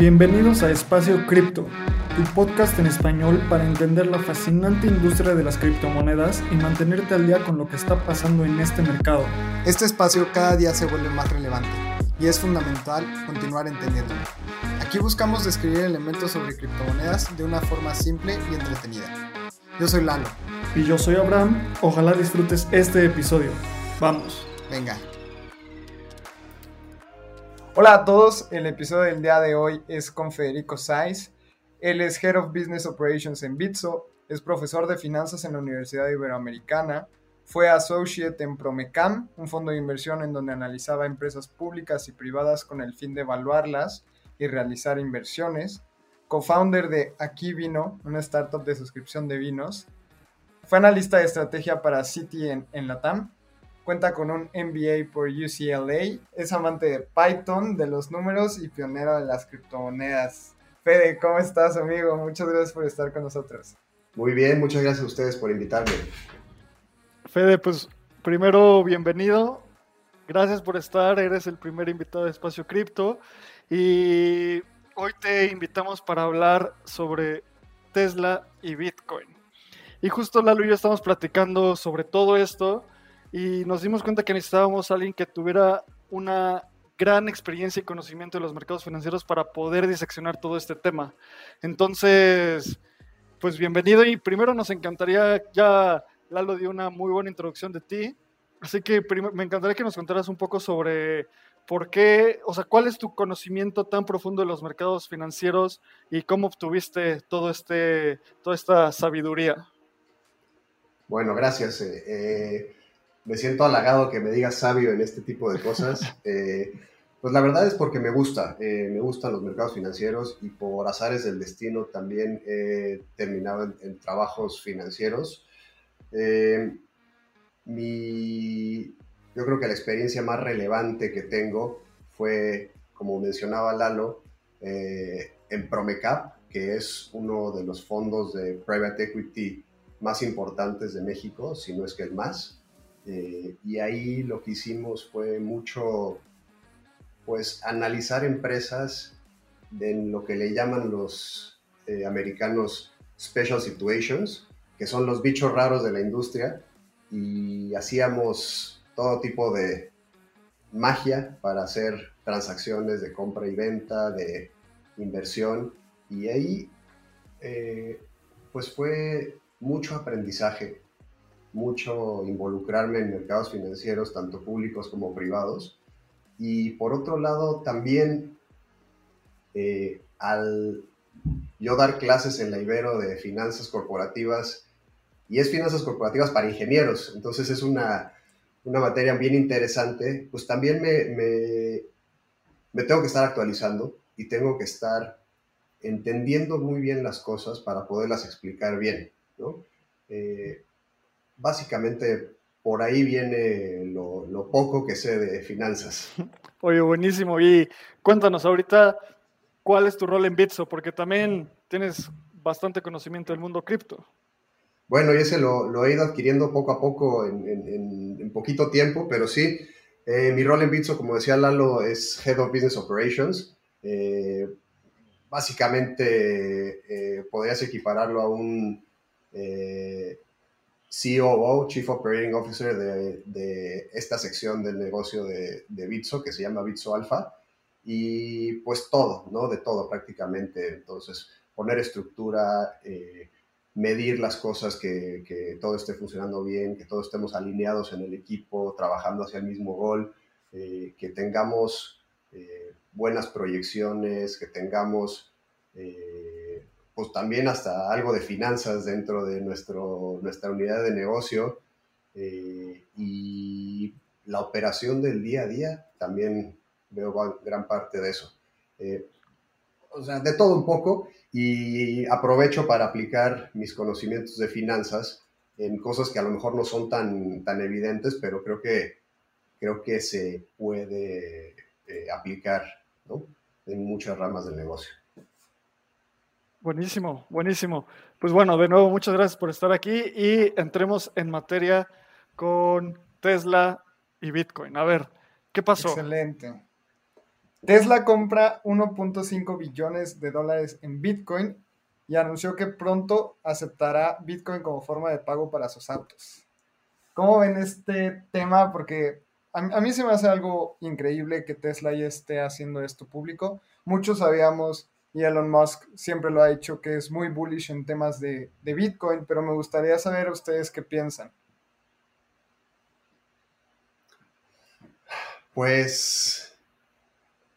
Bienvenidos a Espacio Cripto, tu podcast en español para entender la fascinante industria de las criptomonedas y mantenerte al día con lo que está pasando en este mercado. Este espacio cada día se vuelve más relevante y es fundamental continuar entendiéndolo. Aquí buscamos describir elementos sobre criptomonedas de una forma simple y entretenida. Yo soy Lalo. Y yo soy Abraham. Ojalá disfrutes este episodio. Vamos. Venga. Hola a todos, el episodio del día de hoy es con Federico Saiz. Él es Head of Business Operations en Bitso, es profesor de finanzas en la Universidad Iberoamericana, fue associate en Promecam, un fondo de inversión en donde analizaba empresas públicas y privadas con el fin de evaluarlas y realizar inversiones, co-founder de Aquí Vino, una startup de suscripción de vinos, fue analista de estrategia para City en, en Latam Cuenta con un MBA por UCLA. Es amante de Python, de los números y pionero de las criptomonedas. Fede, ¿cómo estás, amigo? Muchas gracias por estar con nosotros. Muy bien, muchas gracias a ustedes por invitarme. Fede, pues primero, bienvenido. Gracias por estar. Eres el primer invitado de Espacio Cripto. Y hoy te invitamos para hablar sobre Tesla y Bitcoin. Y justo Lalo y yo estamos platicando sobre todo esto y nos dimos cuenta que necesitábamos a alguien que tuviera una gran experiencia y conocimiento de los mercados financieros para poder diseccionar todo este tema. Entonces, pues bienvenido y primero nos encantaría, ya Lalo dio una muy buena introducción de ti, así que me encantaría que nos contaras un poco sobre por qué, o sea, cuál es tu conocimiento tan profundo de los mercados financieros y cómo obtuviste todo este, toda esta sabiduría. Bueno, gracias. Eh, eh me siento halagado que me digas sabio en este tipo de cosas. Eh, pues la verdad es porque me gusta, eh, me gustan los mercados financieros y por azares del destino también he terminado en, trabajos financieros. Eh, mi, yo creo que la experiencia más relevante que tengo fue, como mencionaba Lalo, en Promecap, que es uno de los fondos de private equity más importantes de México, si no es que el más. Eh, y ahí lo que hicimos fue mucho, pues, analizar empresas en lo que le llaman los eh, americanos special situations, que son los bichos raros de la industria, y hacíamos todo tipo de magia para hacer transacciones de compra y venta, de inversión, y ahí, eh, pues, fue mucho aprendizaje mucho involucrarme en mercados financieros, tanto públicos como privados. Y por otro lado, también eh, al yo dar clases en la Ibero de finanzas corporativas, y es finanzas corporativas para ingenieros, entonces es una, una materia bien interesante, pues también me, me, me, tengo que estar actualizando y tengo que estar entendiendo muy bien las cosas para poderlas explicar bien, ¿no? Eh, básicamente por ahí viene lo, poco que sé de finanzas. Oye, buenísimo. Y cuéntanos ahorita cuál es tu rol en Bitso, porque también tienes bastante conocimiento del mundo cripto. Bueno, y ese lo, he ido adquiriendo poco a poco en, poquito tiempo, pero sí, eh, mi rol en Bitso, como decía Lalo, es Head of Business Operations. Eh, básicamente eh, podrías equipararlo a un COO, Chief Operating Officer de, esta sección del negocio de, de, Bitso, que se llama Bitso Alpha, y pues todo, ¿no? De todo prácticamente. Entonces, poner estructura, eh, medir las cosas, que, que, todo esté funcionando bien, que todos estemos alineados en el equipo, trabajando hacia el mismo gol, eh, que tengamos eh, buenas proyecciones, que tengamos pues también hasta algo de finanzas dentro de nuestro, nuestra unidad de negocio y la operación del día a día también veo gran parte de eso. o sea, de todo un poco y aprovecho para aplicar mis conocimientos de finanzas en cosas que a lo mejor no son tan, tan evidentes, pero creo que, creo que se puede eh, aplicar en muchas ramas del negocio. Buenísimo, buenísimo. Pues bueno, de nuevo, muchas gracias por estar aquí y entremos en materia con Tesla y Bitcoin. A ver, ¿qué pasó? Excelente. Tesla compra 1.5 billones de dólares en Bitcoin y anunció que pronto aceptará Bitcoin como forma de pago para sus autos. ¿Cómo ven este tema? Porque a, mí se me hace algo increíble que Tesla ya esté haciendo esto público. Muchos sabíamos, y Elon Musk siempre lo ha dicho, que es muy bullish en temas de, de Bitcoin, pero me gustaría saber ustedes qué piensan. Pues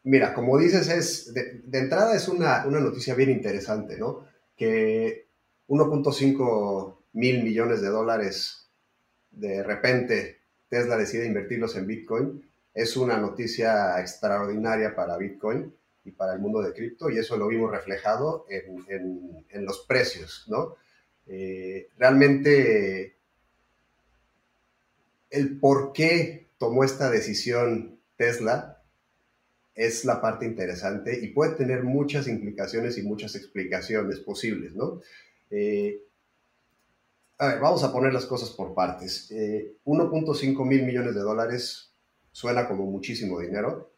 Mira, como dices, es de, entrada es una, noticia bien interesante, ¿no? Que 1.5 mil millones de dólares de repente Tesla decide invertirlos en Bitcoin. Es una noticia extraordinaria para Bitcoin y para el mundo de cripto y eso lo vimos reflejado en, los precios, ¿no? Eh, realmente el por qué tomó esta decisión Tesla es la parte interesante y puede tener muchas implicaciones y muchas explicaciones posibles, ¿no? Eh, a ver, vamos a poner las cosas por partes. 1.5 eh, mil millones de dólares suena como muchísimo dinero.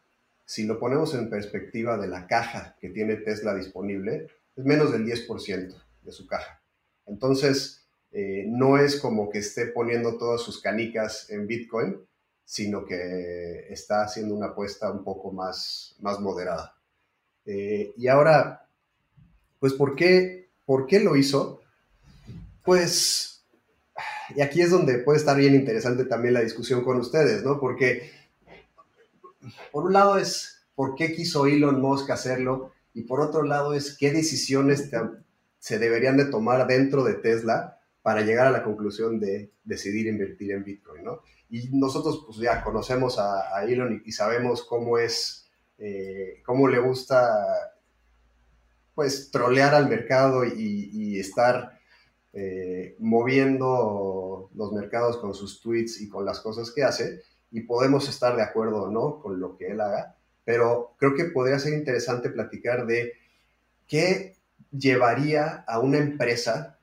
Si lo ponemos en perspectiva de la caja que tiene Tesla disponible, es menos del 10% de su caja. Entonces, eh, no es como que esté poniendo todas sus canicas en Bitcoin, sino que está haciendo una apuesta un poco más, más moderada. Eh, y ahora, pues, ¿por qué, ¿por qué lo hizo? Pues, y aquí es donde puede estar bien interesante también la discusión con ustedes, ¿no? Porque, por un lado es, ¿por qué quiso Elon Musk hacerlo? Y por otro lado es, ¿qué decisiones se deberían de tomar dentro de Tesla para llegar a la conclusión de decidir invertir en Bitcoin, ¿no? Y nosotros pues ya conocemos a, Elon y, sabemos cómo es, eh, cómo le gusta pues trolear al mercado y, estar eh, moviendo los mercados con sus tweets y con las cosas que hace y podemos estar de acuerdo o no con lo que él haga, pero creo que podría ser interesante platicar de qué llevaría a una empresa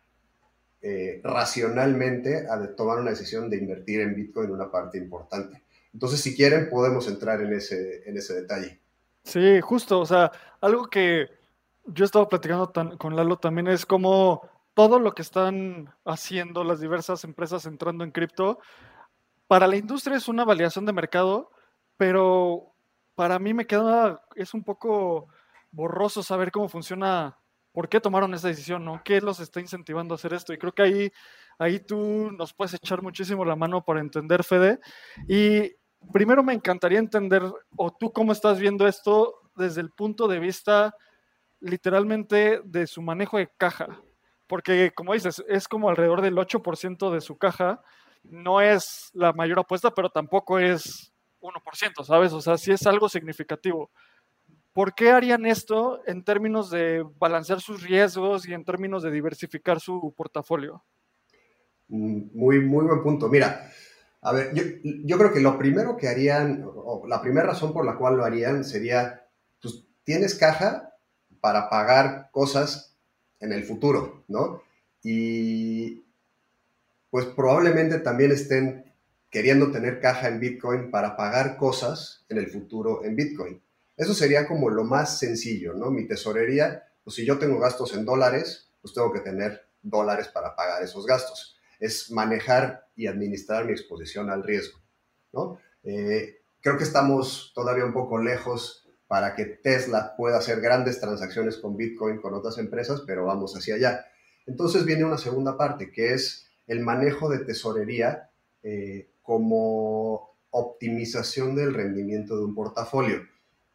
eh, racionalmente a tomar una decisión de invertir en Bitcoin una parte importante. Entonces, si quieren, podemos entrar en ese, en ese detalle. Sí, justo, o sea, algo que yo he estado platicando con Lalo también es como todo lo que están haciendo las diversas empresas entrando en cripto, para la industria es una validación de mercado, pero para mí me queda, es un poco borroso saber cómo funciona por qué tomaron esa decisión, ¿no? ¿Qué los está incentivando a hacer esto? Y creo que ahí, ahí tú nos puedes echar muchísimo la mano para entender, Fede. Y primero me encantaría entender, o tú cómo estás viendo esto desde el punto de vista literalmente de su manejo de caja. Porque, como dices, es como alrededor del 8% de su caja. No es la mayor apuesta, pero tampoco es 1%, ¿sabes? O sea, sí es algo significativo. ¿Por qué harían esto en términos de balancear sus riesgos y en términos de diversificar su portafolio? Mm, muy, muy buen punto. Mira, a ver, yo, creo que lo primero que harían, o la primera razón por la cual lo harían sería, pues tienes caja para pagar cosas en el futuro, ¿no? Y pues probablemente también estén queriendo tener caja en Bitcoin para pagar cosas en el futuro en Bitcoin. Eso sería como lo más sencillo, ¿no? Mi tesorería, pues si yo tengo gastos en dólares, pues tengo que tener dólares para pagar esos gastos. Es manejar y administrar mi exposición al riesgo. ¿no? Eh, creo que estamos todavía un poco lejos para que Tesla pueda hacer grandes transacciones con Bitcoin con otras empresas, pero vamos hacia allá. Entonces viene una segunda parte, que es el manejo de tesorería eh, como optimización del rendimiento de un portafolio.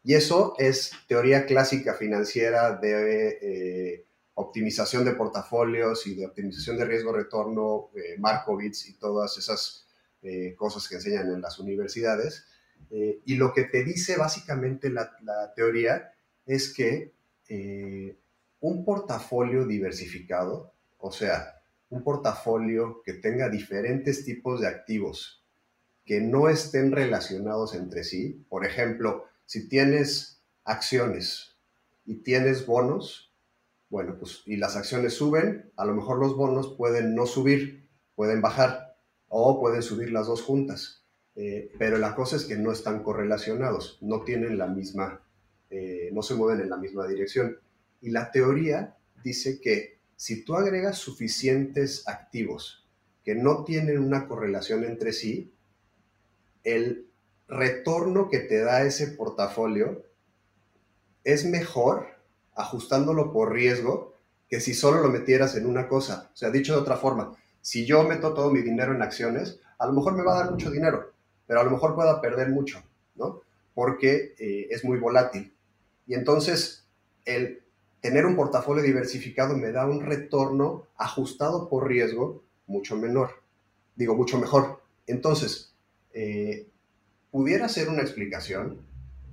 Y eso es teoría clásica financiera de eh, optimización de portafolios y de optimización de riesgo-retorno, eh, Markowitz y todas esas eh, cosas que enseñan en las universidades. y lo que te dice básicamente la, la teoría es que un portafolio diversificado, o sea, un portafolio que tenga diferentes tipos de activos que no estén relacionados entre sí. Por ejemplo, si tienes acciones y tienes bonos, bueno, pues y las acciones suben, a lo mejor los bonos pueden no subir, pueden bajar o pueden subir las dos juntas. Eh, pero la cosa es que no están correlacionados, no tienen la misma, eh, no se mueven en la misma dirección. Y la teoría dice que si tú agregas suficientes activos que no tienen una correlación entre sí, el retorno que te da ese portafolio es mejor ajustándolo por riesgo que si solo lo metieras en una cosa. O sea, dicho de otra forma, si yo meto todo mi dinero en acciones, a lo mejor me va a dar mucho dinero, pero a lo mejor pueda perder mucho, ¿no? Porque eh, es muy volátil. Y entonces, el tener un portafolio diversificado me da un retorno ajustado por riesgo mucho menor, digo, mucho mejor. Entonces, eh, pudiera ser una explicación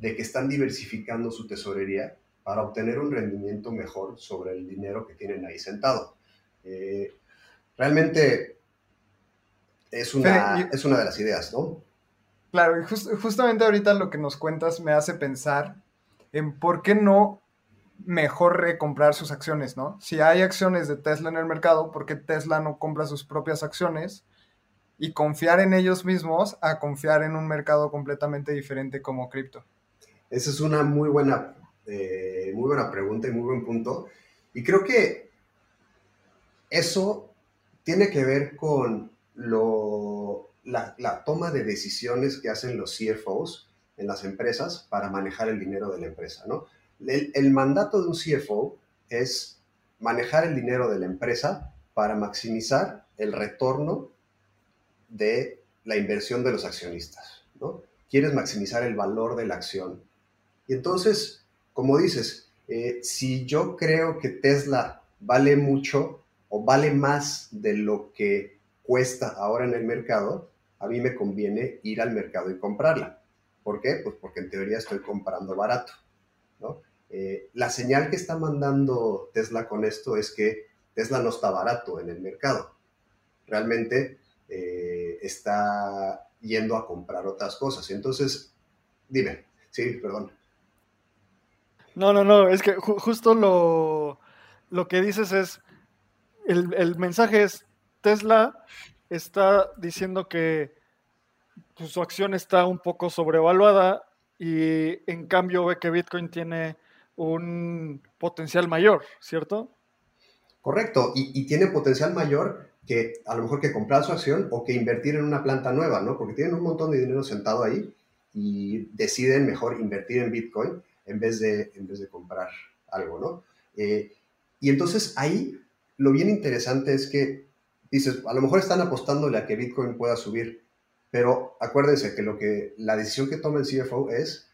de que están diversificando su tesorería para obtener un rendimiento mejor sobre el dinero que tienen ahí sentado. Eh, realmente es una, es una de las ideas, ¿no? Claro, y justamente ahorita lo que nos cuentas me hace pensar en por qué no mejor recomprar sus acciones, ¿no? Si hay acciones de Tesla en el mercado, ¿por qué Tesla no compra sus propias acciones? Y confiar en ellos mismos a confiar en un mercado completamente diferente como cripto. Esa es una muy buena, eh, muy buena pregunta y muy buen punto. Y creo que eso tiene que ver con lo, la, la toma de decisiones que hacen los CFOs en las empresas para manejar el dinero de la empresa, ¿no? El, mandato de un CFO es manejar el dinero de la empresa para maximizar el retorno de la inversión de los accionistas, ¿no? Quieres maximizar el valor de la acción. Y entonces, como dices, eh, si yo creo que Tesla vale mucho o vale más de lo que cuesta ahora en el mercado, a mí me conviene ir al mercado y comprarla. ¿Por qué? Pues porque en teoría estoy comprando barato. Eh, la señal que está mandando Tesla con esto es que Tesla no está barato en el mercado. Realmente eh, está yendo a comprar otras cosas. Entonces, dime, sí, perdón. No, no, no, es que justo lo, lo, que dices es, el, el, mensaje es, Tesla está diciendo que su acción está un poco sobrevaluada y en cambio ve que Bitcoin tiene un potencial mayor, ¿cierto? Correcto, y, tiene potencial mayor que a lo mejor que comprar su acción o que invertir en una planta nueva, ¿no? Porque tienen un montón de dinero sentado ahí y deciden mejor invertir en Bitcoin en vez de, en vez de comprar algo, ¿no? Eh, y entonces ahí lo bien interesante es que dices, a lo mejor están apostándole a que Bitcoin pueda subir, pero acuérdense que, lo que la decisión que toma el CFO es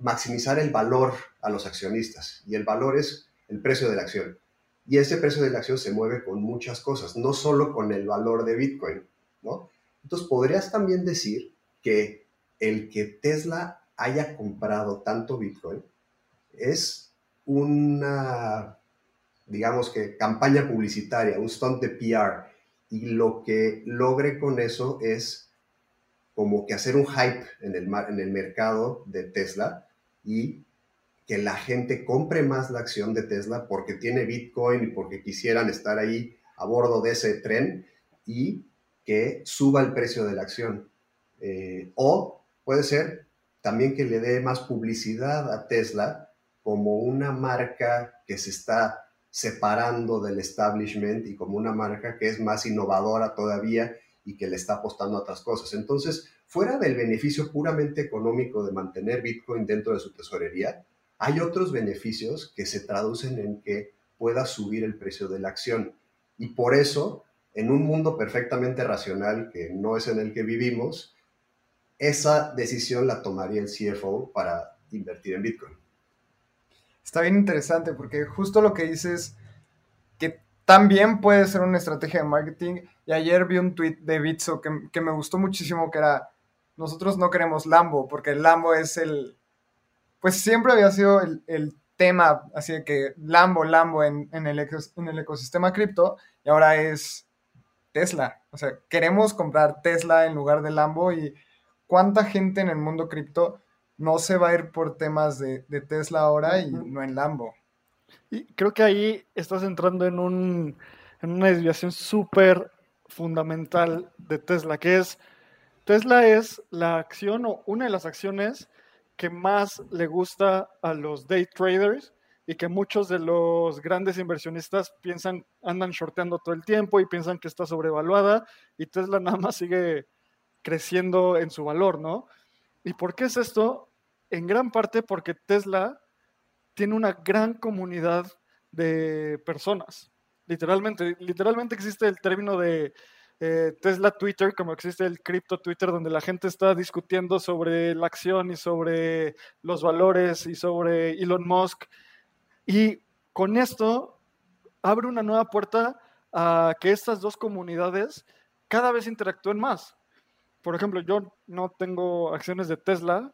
maximizar el valor a los accionistas y el valor es el precio de la acción. Y ese precio de la acción se mueve con muchas cosas, no solo con el valor de Bitcoin, ¿no? Entonces podrías también decir que el que Tesla haya comprado tanto Bitcoin es una, digamos que, campaña publicitaria, un stunt de PR, y lo que logre con eso es como que hacer un hype en el, en el mercado de Tesla y que la gente compre más la acción de Tesla porque tiene Bitcoin y porque quisieran estar ahí a bordo de ese tren y que suba el precio de la acción. Eh, o puede ser también que le dé más publicidad a Tesla como una marca que se está separando del establishment y como una marca que es más innovadora todavía y que le está apostando a otras cosas. Entonces, fuera del beneficio puramente económico de mantener Bitcoin dentro de su tesorería, hay otros beneficios que se traducen en que pueda subir el precio de la acción. Y por eso, en un mundo perfectamente racional, que no es en el que vivimos, esa decisión la tomaría el CFO para invertir en Bitcoin. Está bien interesante porque justo lo que dices, que también puede ser una estrategia de marketing. Y ayer vi un tweet de Bitso que, que me gustó muchísimo, que era, nosotros no queremos Lambo, porque el Lambo es el, pues siempre había sido el, el tema, así de que Lambo, Lambo en, en, el, en el ecosistema cripto, y ahora es Tesla. O sea, queremos comprar Tesla en lugar de Lambo y cuánta gente en el mundo cripto no se va a ir por temas de, de Tesla ahora y no en Lambo. Y creo que ahí estás entrando en, un, en una desviación súper fundamental de Tesla, que es, Tesla es la acción o una de las acciones que más le gusta a los day traders y que muchos de los grandes inversionistas piensan, andan shorteando todo el tiempo y piensan que está sobrevaluada y Tesla nada más sigue creciendo en su valor, ¿no? ¿Y por qué es esto? En gran parte porque Tesla tiene una gran comunidad de personas. Literalmente, literalmente existe el término de eh, Tesla Twitter, como existe el cripto Twitter, donde la gente está discutiendo sobre la acción y sobre los valores y sobre Elon Musk. Y con esto abre una nueva puerta a que estas dos comunidades cada vez interactúen más. Por ejemplo, yo no tengo acciones de Tesla,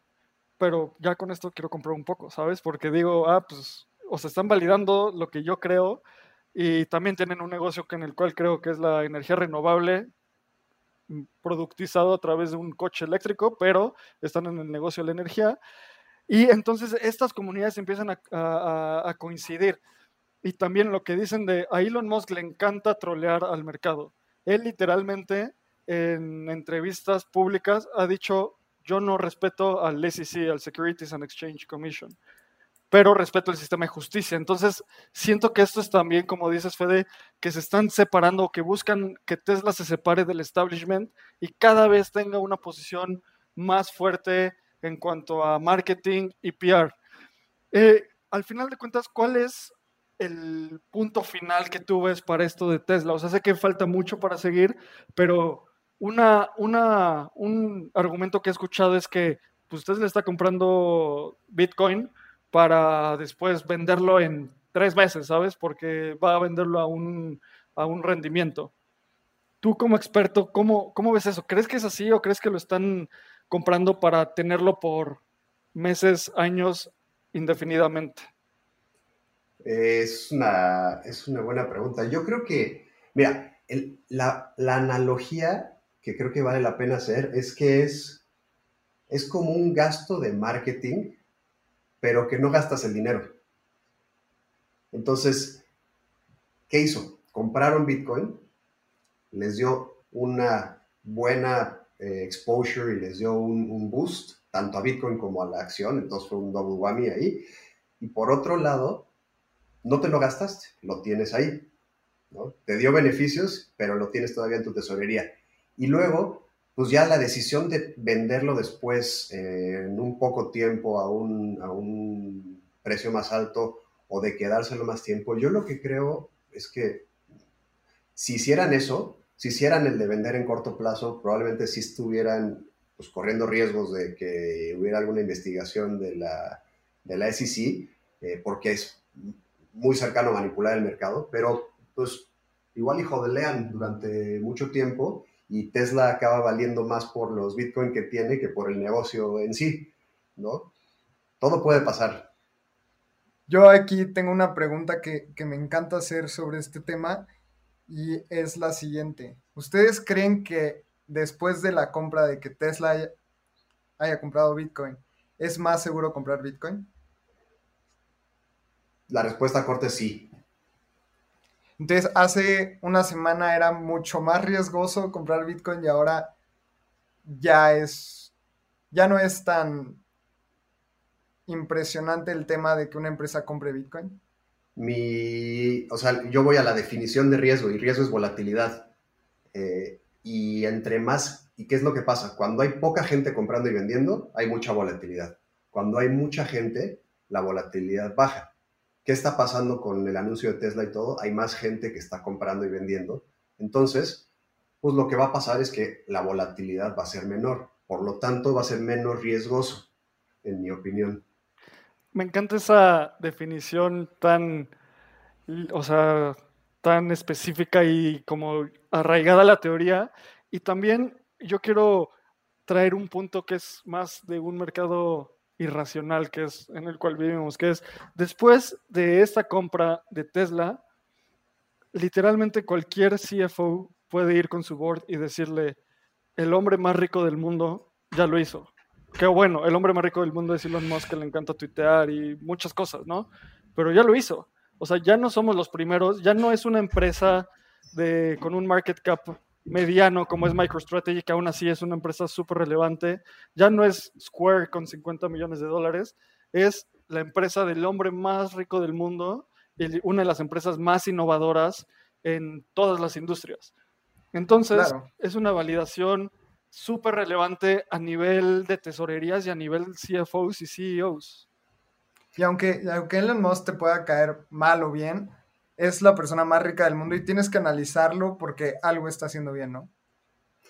pero ya con esto quiero comprar un poco, ¿sabes? Porque digo, ah, pues, o se están validando lo que yo creo y también tienen un negocio en el cual creo que es la energía renovable mm, productizado a través de un coche eléctrico, pero están en el negocio de la energía. Y entonces estas comunidades empiezan a, a, coincidir. Y también lo que dicen de a Elon Musk le encanta trolear al mercado. Él literalmente en entrevistas públicas ha dicho, yo no respeto al SEC, al Securities and Exchange Commission pero respeto el sistema de justicia. Entonces, siento que esto es también, como dices, Fede, que se están separando, que buscan que Tesla se separe del establishment y cada vez tenga una posición más fuerte en cuanto a marketing y PR. Eh, al final de cuentas, ¿cuál es el punto final que tú ves para esto de Tesla? O sea, sé que falta mucho para seguir, pero una, una, un argumento que he escuchado es que pues, Tesla está comprando Bitcoin para después venderlo en tres veces, ¿sabes? Porque va a venderlo a un, a un rendimiento. Tú como experto, ¿cómo, ¿cómo ves eso? ¿Crees que es así o crees que lo están comprando para tenerlo por meses, años, indefinidamente? Es una, es una buena pregunta. Yo creo que, mira, la, la, analogía que creo que vale la pena hacer es que es, es como un gasto de marketing pero que no gastas el dinero. Entonces, ¿qué hizo? Compraron Bitcoin, les dio una buena eh, exposure y les dio un, boost, tanto a Bitcoin como a la acción, entonces fue un double whammy ahí. Y por otro lado, no te lo gastaste, lo tienes ahí. Te dio beneficios, pero lo tienes todavía en tu tesorería. Y luego pues ya la decisión de venderlo después eh, en un poco tiempo a un, a un precio más alto o de quedárselo más tiempo, yo lo que creo es que si hicieran eso, si hicieran el de vender en corto plazo, probablemente sí estuvieran pues, corriendo riesgos de que hubiera alguna investigación de la, de la SEC, eh, porque es muy cercano a manipular el mercado, pero pues igual y jodelean durante mucho tiempo y Tesla acaba valiendo más por los Bitcoin que tiene que por el negocio en sí, ¿no? Todo puede pasar. Yo aquí tengo una pregunta que, me encanta hacer sobre este tema y es la siguiente. ¿Ustedes creen que después de la compra de que Tesla haya, haya comprado Bitcoin, es más seguro comprar Bitcoin? La respuesta corta es sí. Entonces, hace una semana era mucho más riesgoso comprar Bitcoin y ahora ya es, ya no es tan impresionante el tema de que una empresa compre Bitcoin. mi, o sea, yo voy a la definición de riesgo y riesgo es volatilidad. Eh, y entre más, ¿y qué es lo que pasa? Cuando hay poca gente comprando y vendiendo, hay mucha volatilidad. Cuando hay mucha gente, la volatilidad baja. ¿Qué está pasando con el anuncio de Tesla y todo? Hay más gente que está comprando y vendiendo. Entonces, pues lo que va a pasar es que la volatilidad va a ser menor. Por lo tanto, va a ser menos riesgoso, en mi opinión. Me encanta esa definición tan, o sea, tan específica y como arraigada a la teoría. Y también yo quiero traer un punto que es más de un mercado irracional que es en el cual vivimos, que es después de esta compra de Tesla, literalmente cualquier CFO puede ir con su board y decirle, el hombre más rico del mundo ya lo hizo. Qué bueno, el hombre más rico del mundo es Elon Musk, que le encanta tuitear y muchas cosas, ¿no? Pero ya lo hizo. O sea, ya no somos los primeros, ya no es una empresa de, con un market cap mediano como es MicroStrategy, que aún así es una empresa súper relevante, ya no es Square con 50 millones de dólares, es la empresa del hombre más rico del mundo y una de las empresas más innovadoras en todas las industrias. Entonces, es una validación súper relevante a nivel de tesorerías y a nivel CFOs y CEOs. Y aunque, aunque Elon Musk te pueda caer mal o bien, es la persona más rica del mundo y tienes que analizarlo porque algo está haciendo bien, ¿no?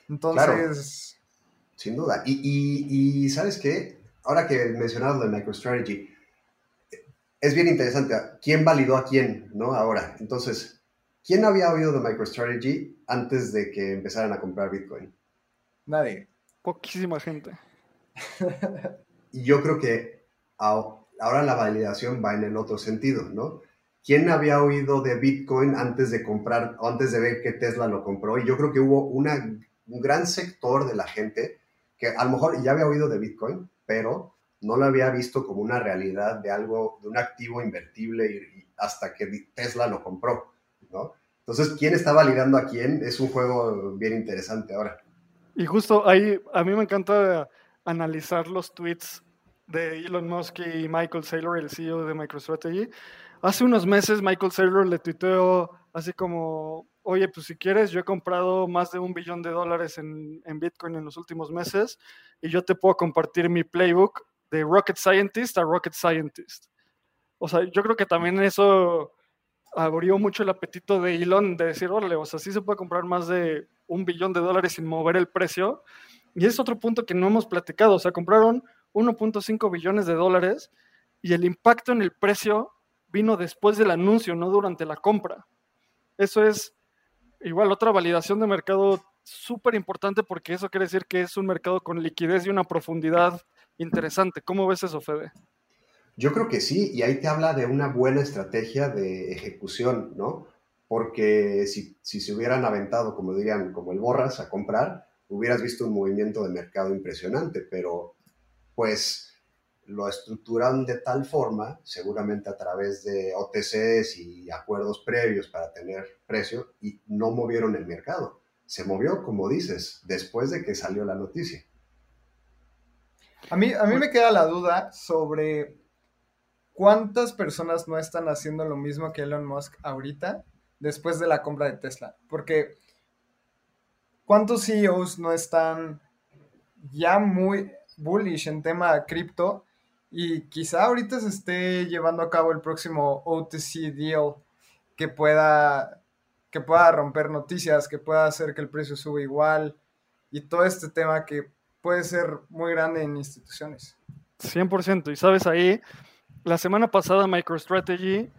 Entonces... Sin duda. Y, ¿sabes qué? Ahora que mencionabas lo de MicroStrategy, es bien interesante. ¿Quién validó a quién, no? Ahora, entonces, ¿quién había oído de MicroStrategy antes de que empezaran a comprar Bitcoin? Nadie. Poquísima gente. y yo creo que ahora la validación va en el otro sentido, ¿no? ¿Quién había oído de Bitcoin antes de comprar, antes de ver que Tesla lo compró? Y yo creo que hubo una, un gran sector de la gente que a lo mejor ya había oído de Bitcoin, pero no lo había visto como una realidad de algo, de un activo invertible hasta que Tesla lo compró, ¿no? Entonces, ¿quién está validando a quién? Es un juego bien interesante ahora. Y justo ahí, a mí me encanta analizar los tweets de Elon Musk y Michael Saylor, el CEO de MicroStrategy, Hace unos meses Michael Saylor le tuiteó así como, oye, pues si quieres, yo he comprado más de un billón de dólares en, Bitcoin en los últimos meses y yo te puedo compartir mi playbook de Rocket Scientist a Rocket Scientist. O sea, yo creo que también eso abrió mucho el apetito de Elon de decir, órale, o sea, sí se puede comprar más de un billón de dólares sin mover el precio. Y es otro punto que no hemos platicado, o sea, compraron 1.5 billones de dólares y el impacto en el precio vino después del anuncio, no durante la compra. Eso es igual otra validación de mercado súper importante porque eso quiere decir que es un mercado con liquidez y una profundidad interesante. ¿Cómo ves eso, Fede? Yo creo que sí, y ahí te habla de una buena estrategia de ejecución, ¿no? Porque si, si se hubieran aventado, como dirían, como el borras a comprar, hubieras visto un movimiento de mercado impresionante, pero pues lo estructuran de tal forma, seguramente a través de OTCs y acuerdos previos para tener precio, y no movieron el mercado. Se movió, como dices, después de que salió la noticia. A mí, a mí me queda la duda sobre cuántas personas no están haciendo lo mismo que Elon Musk ahorita, después de la compra de Tesla. Porque, ¿cuántos CEOs no están ya muy bullish en tema cripto y quizá ahorita se esté llevando a cabo el próximo OTC deal que pueda, que pueda romper noticias, que pueda hacer que el precio suba igual y todo este tema que puede ser muy grande en instituciones. 100%. Y sabes, ahí, la semana pasada MicroStrategy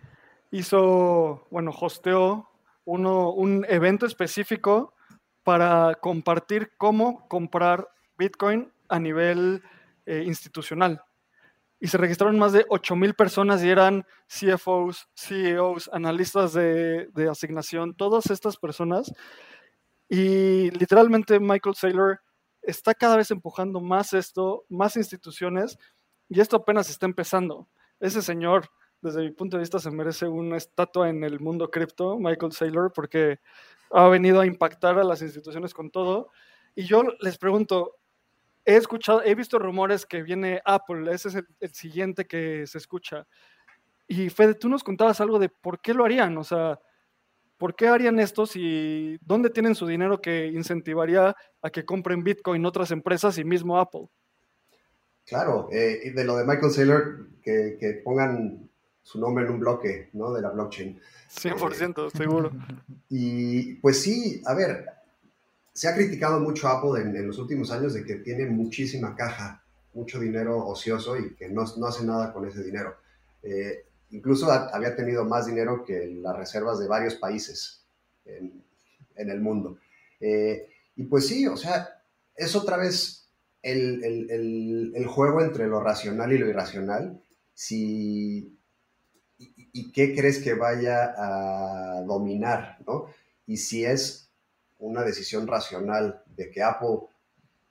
hizo, bueno, hosteó uno, un evento específico para compartir cómo comprar Bitcoin a nivel eh, institucional y se registraron más de 8,000 personas y eran CFOs, CEOs, analistas de, asignación, todas estas personas. Y literalmente Michael Saylor está cada vez empujando más esto, más instituciones, y esto apenas está empezando. Ese señor, desde mi punto de vista, se merece una estatua en el mundo cripto, Michael Saylor, porque ha venido a impactar a las instituciones con todo. Y yo les pregunto, he escuchado, he visto rumores que viene Apple, ese es el, siguiente que se escucha. Y Fede, tú nos contabas algo de por qué lo harían, o sea, ¿por qué harían esto si dónde tienen su dinero que incentivaría a que compren Bitcoin otras empresas y mismo Apple? Claro, eh, de lo de Michael Saylor, que, que, pongan su nombre en un bloque, ¿no? De la blockchain. 100%, seguro. Y pues sí, a ver, se ha criticado mucho Apple en, los últimos años de que tiene muchísima caja, mucho dinero ocioso y que no, no hace nada con ese dinero. Eh, incluso había tenido más dinero que las reservas de varios países en, en el mundo. Eh, y pues sí, o sea, es otra vez el, el, el, juego entre lo racional y lo irracional. Si, y, y, qué crees que vaya a dominar? ¿no? Y si es una decisión racional de que Apple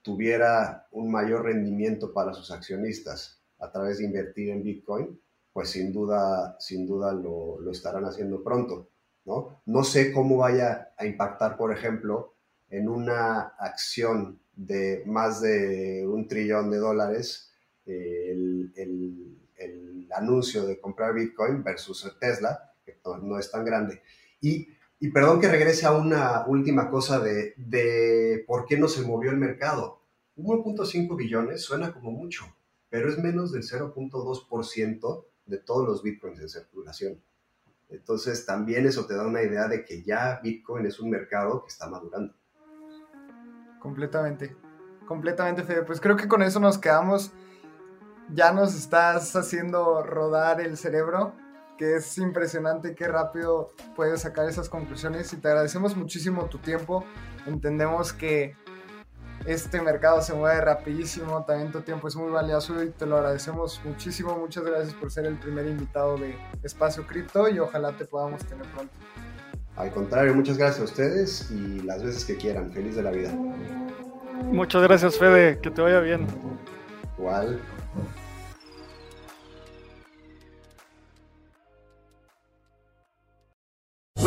tuviera un mayor rendimiento para sus accionistas a través de invertir en Bitcoin, pues sin duda, sin duda lo, lo, estarán haciendo pronto, ¿no? No sé cómo vaya a impactar, por ejemplo, en una acción de más de un trillón de dólares eh, el, el, el, anuncio de comprar Bitcoin versus Tesla, que no, no es tan grande. Y, y, perdón que regrese a una última cosa de, de por qué no se movió el mercado. 1.5 billones suena como mucho, pero es menos del 0.2% de todos los bitcoins en circulación. Entonces también eso te da una idea de que ya Bitcoin es un mercado que está madurando. Completamente, completamente Fede. Pues creo que con eso nos quedamos. Ya nos estás haciendo rodar el cerebro, que es impresionante qué rápido puedes sacar esas conclusiones y te agradecemos muchísimo tu tiempo. Entendemos que este mercado se mueve rapidísimo, también tu tiempo es muy valioso y te lo agradecemos muchísimo. Muchas gracias por ser el primer invitado de Espacio Cripto y ojalá te podamos tener pronto. Al contrario, muchas gracias a ustedes y las veces que quieran. Feliz de la vida. Muchas gracias, Fede. Que te vaya bien. Igual.